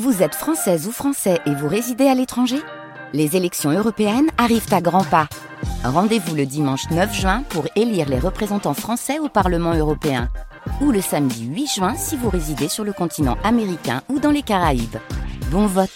Vous êtes française ou français et vous résidez à l'étranger? Les élections européennes arrivent à grands pas. Rendez-vous le dimanche 9 juin pour élire les représentants français au Parlement européen. Ou le samedi 8 juin si vous résidez sur le continent américain ou dans les Caraïbes. Bon vote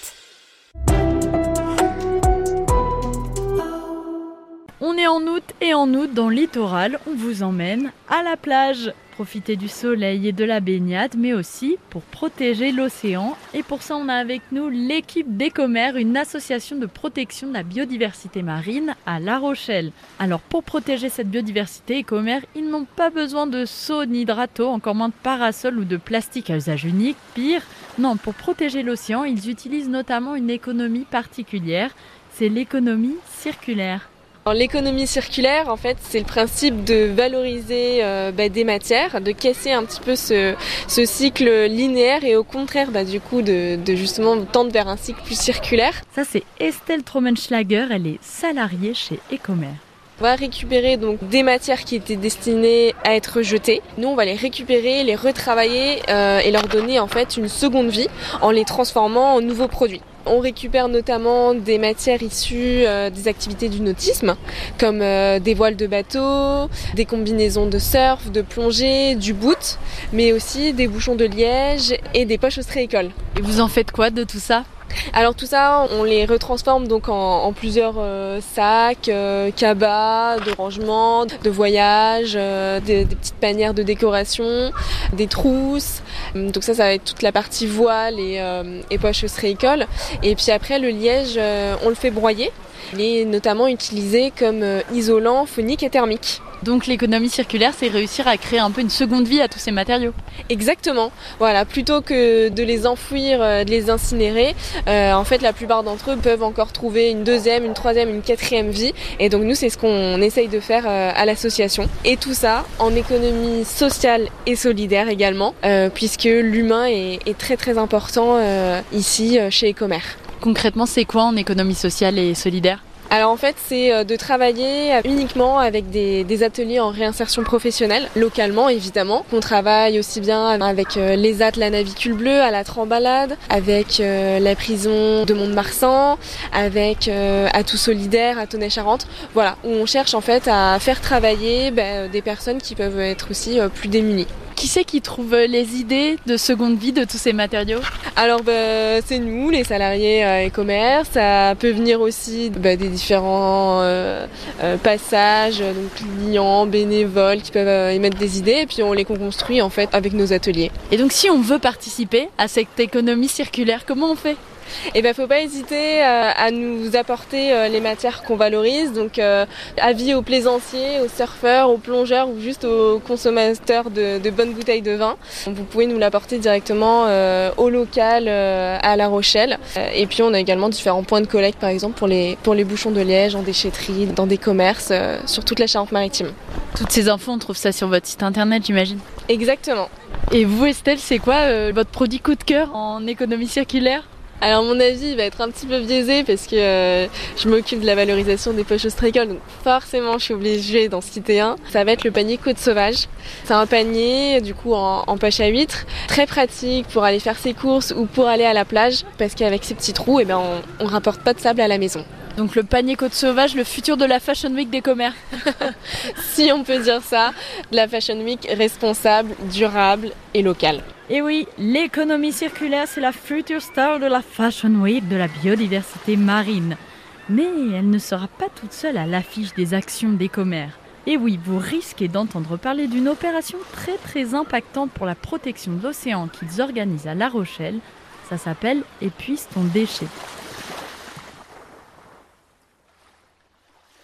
On est en août et en août dans le littoral, on vous emmène à la plage profiter du soleil et de la baignade, mais aussi pour protéger l'océan. Et pour ça, on a avec nous l'équipe d'Ecomer, une association de protection de la biodiversité marine à La Rochelle. Alors pour protéger cette biodiversité, Ecomer, ils n'ont pas besoin de seaux ni encore moins de parasols ou de plastique à usage unique. Pire, non, pour protéger l'océan, ils utilisent notamment une économie particulière, c'est l'économie circulaire. L'économie circulaire, en fait, c'est le principe de valoriser euh, bah, des matières, de casser un petit peu ce, cycle linéaire et au contraire, bah, du coup, de, justement tendre vers un cycle plus circulaire. Ça, c'est Estelle Trommenschlager, elle est salariée chez Ecomer. On va récupérer donc des matières qui étaient destinées à être jetées. Nous, on va les récupérer, les retravailler euh, et leur donner en fait une seconde vie en les transformant en nouveaux produits. On récupère notamment des matières issues euh, des activités du nautisme, comme euh, des voiles de bateau, des combinaisons de surf, de plongée, du boot, mais aussi des bouchons de liège et des poches ostréicoles. Et vous en faites quoi de tout ça? Alors tout ça, on les retransforme donc en, plusieurs euh, sacs, euh, cabas, de rangement, de voyage, euh, des, petites panières de décoration, des trousses. Donc ça, ça va être toute la partie voile et, et poche. Et puis après, le liège, on le fait broyer. Il est notamment utilisé comme isolant phonique et thermique. Donc l'économie circulaire, c'est réussir à créer un peu une seconde vie à tous ces matériaux. Exactement. Voilà, plutôt que de les enfouir, euh, de les incinérer, euh, en fait la plupart d'entre eux peuvent encore trouver une deuxième, une troisième, une quatrième vie. Et donc nous, c'est ce qu'on essaye de faire euh, à l'association. Et tout ça en économie sociale et solidaire également, puisque l'humain est, est, très très important ici chez Ecomer. Concrètement, c'est quoi en économie sociale et solidaire? Alors en fait, c'est euh, de travailler uniquement avec des, ateliers en réinsertion professionnelle, localement évidemment. On travaille aussi bien avec euh, les AT, la Navicule Bleue, à la Trembalade, avec euh, la prison de Mont-de-Marsan, avec Atout Solidaire, à Tonnet-Charente. Voilà, où on cherche en fait à faire travailler ben, des personnes qui peuvent être aussi plus démunies. Qui c'est qui trouve les idées de seconde vie de tous ces matériaux Alors bah, c'est nous, les salariés euh, e-commerce. Ça peut venir aussi bah, des différents euh, euh, passages, donc clients, bénévoles qui peuvent émettre des idées et puis on les construit en fait avec nos ateliers. Et donc si on veut participer à cette économie circulaire, comment on fait? Et eh ben faut pas hésiter euh, à nous apporter euh, les matières qu'on valorise. Donc euh, avis aux plaisanciers, aux surfeurs, aux plongeurs ou juste aux consommateurs de, bonnes bouteilles de vin. Vous pouvez nous l'apporter directement au local à La Rochelle. Et puis on a également différents points de collecte par exemple pour les, pour les bouchons de liège en déchetterie, dans des commerces sur toute la Charente-Maritime. Toutes ces infos, on trouve ça sur votre site internet j'imagine Exactement. Et vous Estelle, c'est quoi votre produit coup de cœur en économie circulaire? Alors mon avis va être un petit peu biaisé parce que euh, je m'occupe de la valorisation des poches ostréicoles, donc forcément je suis obligée d'en citer un. Ça va être le panier côte sauvage. C'est un panier du coup en, poche à huître, très pratique pour aller faire ses courses ou pour aller à la plage parce qu'avec ces petits trous, eh ben, on, on rapporte pas de sable à la maison. Donc le panier côte sauvage, le futur de la Fashion Week des commerces. si on peut dire ça, de la Fashion Week responsable, durable et locale. Et oui, l'économie circulaire, c'est la future star de la Fashion Week de la biodiversité marine. Mais elle ne sera pas toute seule à l'affiche des actions des commerces. Et oui, vous risquez d'entendre parler d'une opération très très impactante pour la protection de l'océan qu'ils organisent à La Rochelle. Ça s'appelle Épuise ton déchet.